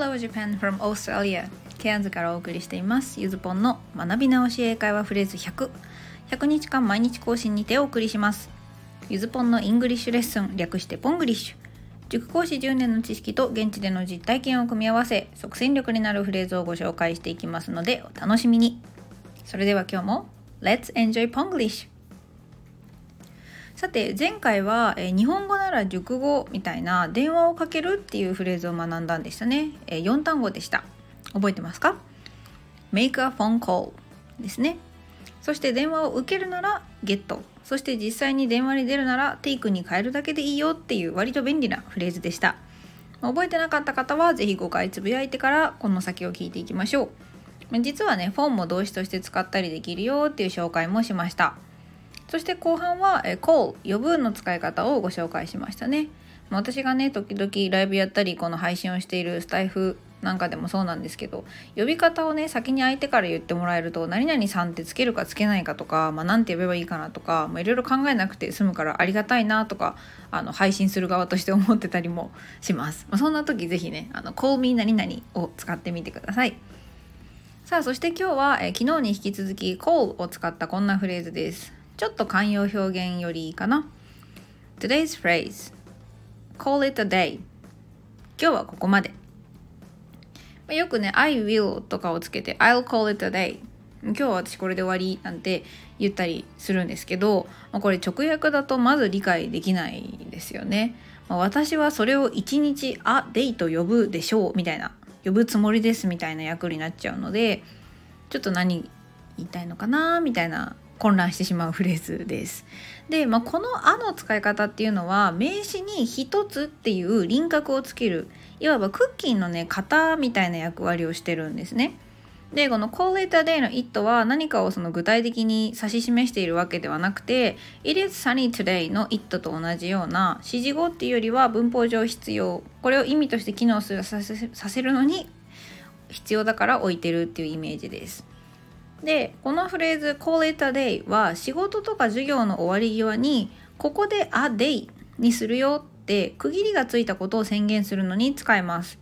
Hello Japan from Australia ケアンズからお送りしています。ゆずぽんの学び直し英会話フレーズ100 100日間毎日更新にてお送りします。ゆずぽんの English lesson 略して Ponglish。塾講師10年の知識と現地での実体験を組み合わせ即戦力になるフレーズをご紹介していきますのでお楽しみに。それでは今日も Let's enjoy Ponglish! さて前回は、え日本語なら熟語みたいな電話をかけるっていうフレーズを学んだんでしたね、え4単語でした。覚えてますか ?make a phone call ですね。そして電話を受けるなら get そして実際に電話に出るなら take に変えるだけでいいよっていう割と便利なフレーズでした。覚えてなかった方は是非5回つぶやいてからこの先を聞いていきましょう。実はねフォンも動詞として使ったりできるよっていう紹介もしました。そして後半は、え call 呼ぶの使い方をご紹介しましたね。私がね時々ライブやったりこの配信をしているスタイフなんかでもそうなんですけど呼び方をね先に相手から言ってもらえると何々さんってつけるかつけないかとか、まあ、て呼べばいいかなとかいろいろ考えなくて済むからありがたいなとかあの配信する側として思ってたりもします、まあ、そんな時是非ねあの call me 何々を使ってみてください。さあそして今日は、え昨日に引き続き call を使ったこんなフレーズです。ちょっと慣用表現よりいいかな。Today's phrase. Call it a day. 今日はここまで。よくね I will とかをつけて I'll call it a day. 今日は私これで終わりなんて言ったりするんですけどこれ直訳だとまず理解できないですよね。私はそれを一日あデイと呼ぶでしょうみたいな呼ぶつもりですみたいな役になっちゃうのでちょっと何言いたいのかなみたいな混乱してしまうフレーズです。で、まあ、この「あ」の使い方っていうのは名詞に「一つ」っていう輪郭をつけるいわばクッキーのね型みたいな役割をしてるんですね。でこの Call it a day の it は何かをその具体的に指し示しているわけではなくて It is sunny today の it と同じような指示語っていうよりは文法上必要これを意味として機能するさせるのに必要だから置いてるっていうイメージです。でこのフレーズ call it a day は仕事とか授業の終わり際にここで a day にするよって区切りがついたことを宣言するのに使えます。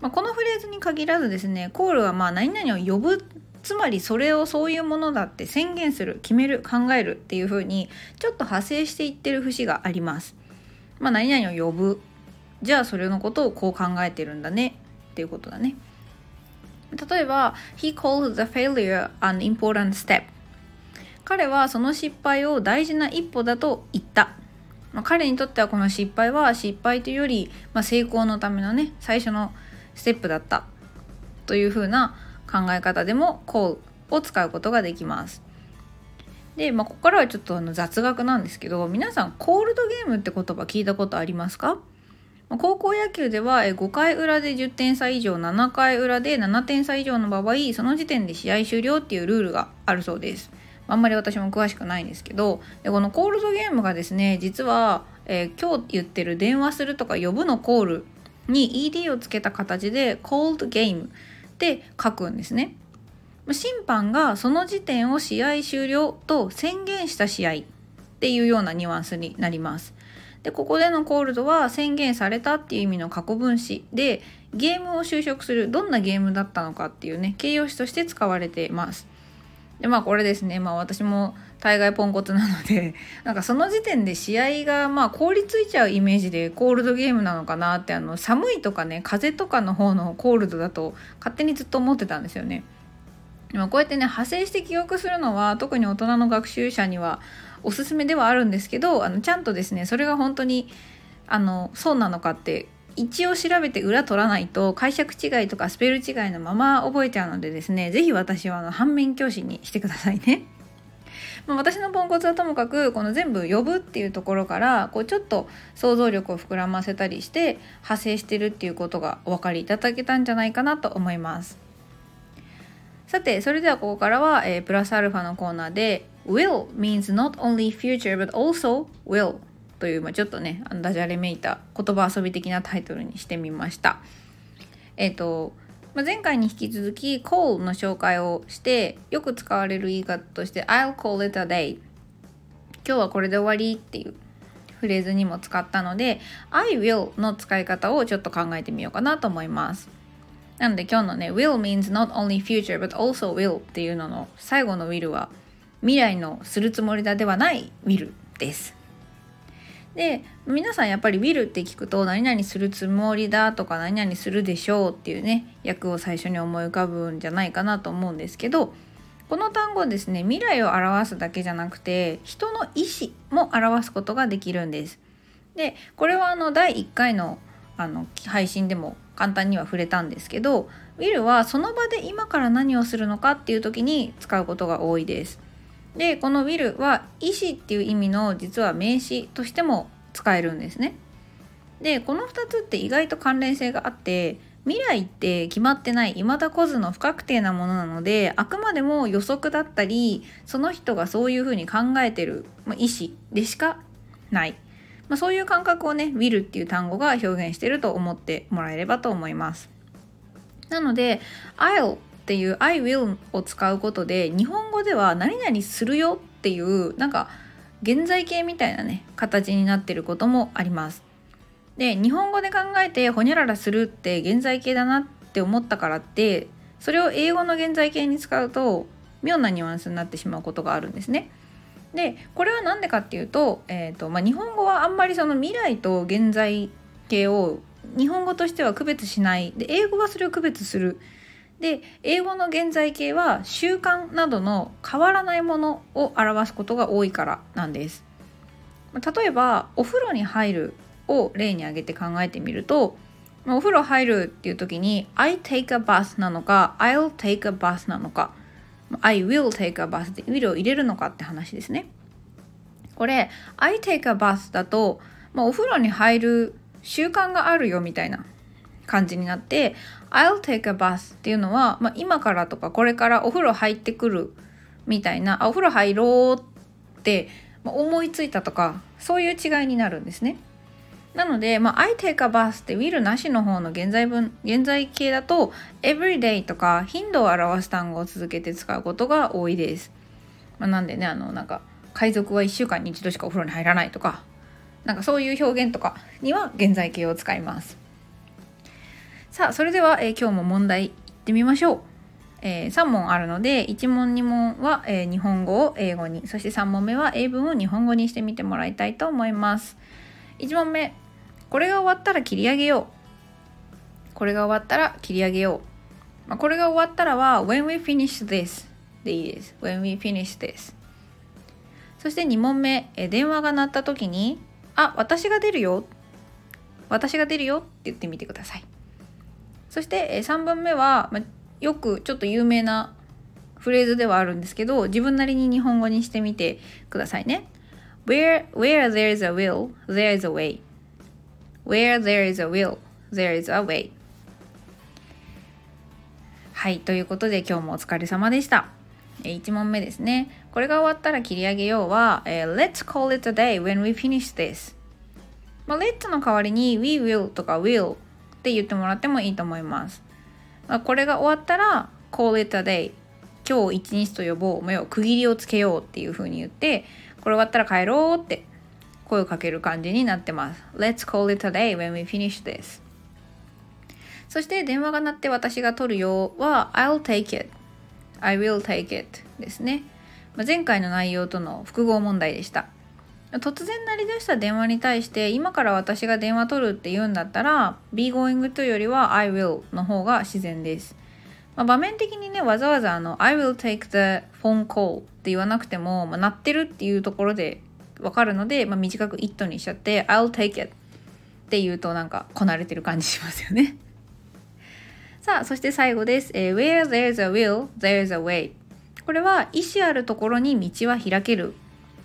まあ、このフレーズに限らずですねコールはまあ何々を呼ぶつまりそれをそういうものだって宣言する決める考えるっていう風にちょっと派生していってる節があります。まあ、何々を呼ぶじゃあそれのことをこう考えてるんだねっていうことだね。例えば He called the failure an important step. 彼はその失敗を大事な一歩だと言った、まあ、彼にとってはこの失敗は失敗というより、まあ、成功のためのね最初のステップだった。というふうな考え方でも call を使うことができます。で、まあ、ここからはちょっとあの雑学なんですけど皆さんコールドゲームって言葉聞いたことありますか？高校野球では5回裏で10点差以上7回裏で7点差以上の場合その時点で試合終了っていうルールがあるそうです。あんまり私も詳しくないんですけどでこのコールドゲームがですね実は、えー、今日言ってる電話するとか呼ぶのコールに ED をつけた形で cold game って書くんですね。審判がその時点を試合終了と宣言した試合っていうようなニュアンスになります。でここでのコールドは宣言されたっていう意味の過去分詞でゲームを就職するどんなゲームだったのかっていうね形容詞として使われています。でまあこれですねまあ私も大概ポンコツなので なんかその時点で試合がまあ凍りついちゃうイメージでコールドゲームなのかなってあの寒いとかね風とかの方のコールドだと勝手にずっと思ってたんですよね。でもこうやってね派生して記憶するのは特に大人の学習者にはおすすめではあるんですけどあのちゃんとですねそれが本当にあのそうなのかって一応調べて裏取らないと解釈違いとかスペル違いのまま覚えちゃうのでですね是非私はあの反面教師にしてくださいね。ま、私のポンコツはともかくこの全部呼ぶっていうところからこうちょっと想像力を膨らませたりして派生してるっていうことがお分かりいただけたんじゃないかなと思います。さてそれではここからは、えー、プラスアルファのコーナーで will means not only future but also will という、まあ、ちょっとねダジャレめいた言葉遊び的なタイトルにしてみました。えっ、ー、と、まあ、前回に引き続き call の紹介をしてよく使われる言い方として I'll call it a day 今日はこれで終わりっていうフレーズにも使ったので I will の使い方をちょっと考えてみようかなと思います。なので今日のね will means not only future but also will っていうのの最後の will は未来のするつもりだではない will です。で皆さんやっぱり will って聞くと何々するつもりだとか何々するでしょうっていうね訳を最初に思い浮かぶんじゃないかなと思うんですけどこの単語ですね未来を表すだけじゃなくて人の意思も表すことができるんです。でこれはあの第1回のあの配信でも簡単には触れたんですけどウィルはその場で今から何をするのかっていう時に使うことが多いです。でこのウィルは意思っていう意味の実は名詞としても使えるんですね。でこの2つって意外と関連性があって未来って決まってない未だ来ずの不確定なものなのであくまでも予測だったりその人がそういうふうに考えてる、まあ、意思でしかない。まあ、そういう感覚をね will っていう単語が表現してると思ってもらえればと思います。なので I'll っていう I will を使うことで日本語では何々するよっていうなんか現在形みたいなね形になってることもあります。で日本語で考えてほにゃららするって現在形だなって思ったからってそれを英語の現在形に使うと妙なニュアンスになってしまうことがあるんですね。でこれは何でかっていうと,、えーとまあ、日本語はあんまりその未来と現在形を日本語としては区別しない。で英語はそれを区別する。で英語の現在形は習慣などの変わらないものを表すことが多いからなんです。例えばお風呂に入るを例に挙げて考えてみるとお風呂入るっていう時に I take a bath なのか I'll take a bath なのか。I will take a bath で will を入れるのかって話ですね。これ I take a bath だと、まあ、お風呂に入る習慣があるよみたいな感じになって I'll take a bath っていうのは、まあ、今からとかこれからお風呂入ってくるみたいなあお風呂入ろうって思いついたとかそういう違いになるんですね。なので、まあ、I take a bath って will なしの方の現在分現在形だと everyday とか頻度を表す単語を続けて使うことが多いです。まあ、なんでねあのなんか海賊は1週間に1度しかお風呂に入らないとかなんかそういう表現とかには現在形を使います。さあそれでは、えー、今日も問題いってみましょう。えー、3問あるので1問2問は、えー、日本語を英語にそして3問目は英文を日本語にしてみてもらいたいと思います。1問目これが終わったら切り上げよう。これが終わったら切り上げよう、まあ、これが終わったらは when we finish this でいいです。when we finish this そして2問目。え電話が鳴った時にあ私が出るよ。私が出るよって言ってみてください。そしてえ3本目は、まあ、よくちょっと有名なフレーズではあるんですけど自分なりに日本語にしてみてくださいね。Where, where there is a will, there is a way. Where there is a will, there is a way. はい、ということで今日もお疲れ様でした。1問目ですね。これが終わったら切り上げようは、え、Let's call it a day when we finish this. まあ、Let's の代わりに We will とか will って言ってもらってもいいと思います。まあ、これが終わったら Call it a day 今日一日と呼ぼう、もう区切りをつけようっていう風に言ってこれ終わったら帰ろうって声をかける感じになってます。Let's call it a day when we finish this. そして電話が鳴って私が取るよは I'll take it. I will take it ですね。ま前回の内容との複合問題でした。突然鳴り出した電話に対して今から私が電話取るって言うんだったら be going to よりは I will の方が自然です。まあ、場面的にねわざわざあの I will take the phone call って言わなくても、まあ、鳴ってるっていうところでわかるので、まあ、短く it にしちゃって I'll take it って言うとなんかこなれてる感じしますよね。さあそして最後です、えー、Where there's a will there's a way これは意思あるところに道は開ける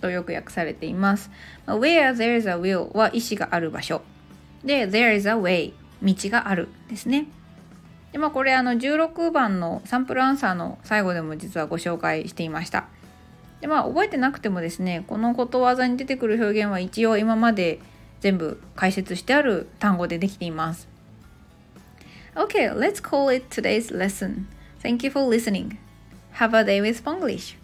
とよく訳されています、まあ、Where there's a will は意思がある場所。で There is a way 道があるですね。でまあこれあの16番のサンプルアンサーの最後でも実はご紹介していました。でまあ覚えてなくてもですねこのことわざに出てくる表現は一応今まで全部解説してある単語でできています。Okay, let's call it today's lesson. Thank you for listening. Have a day with Ponglish.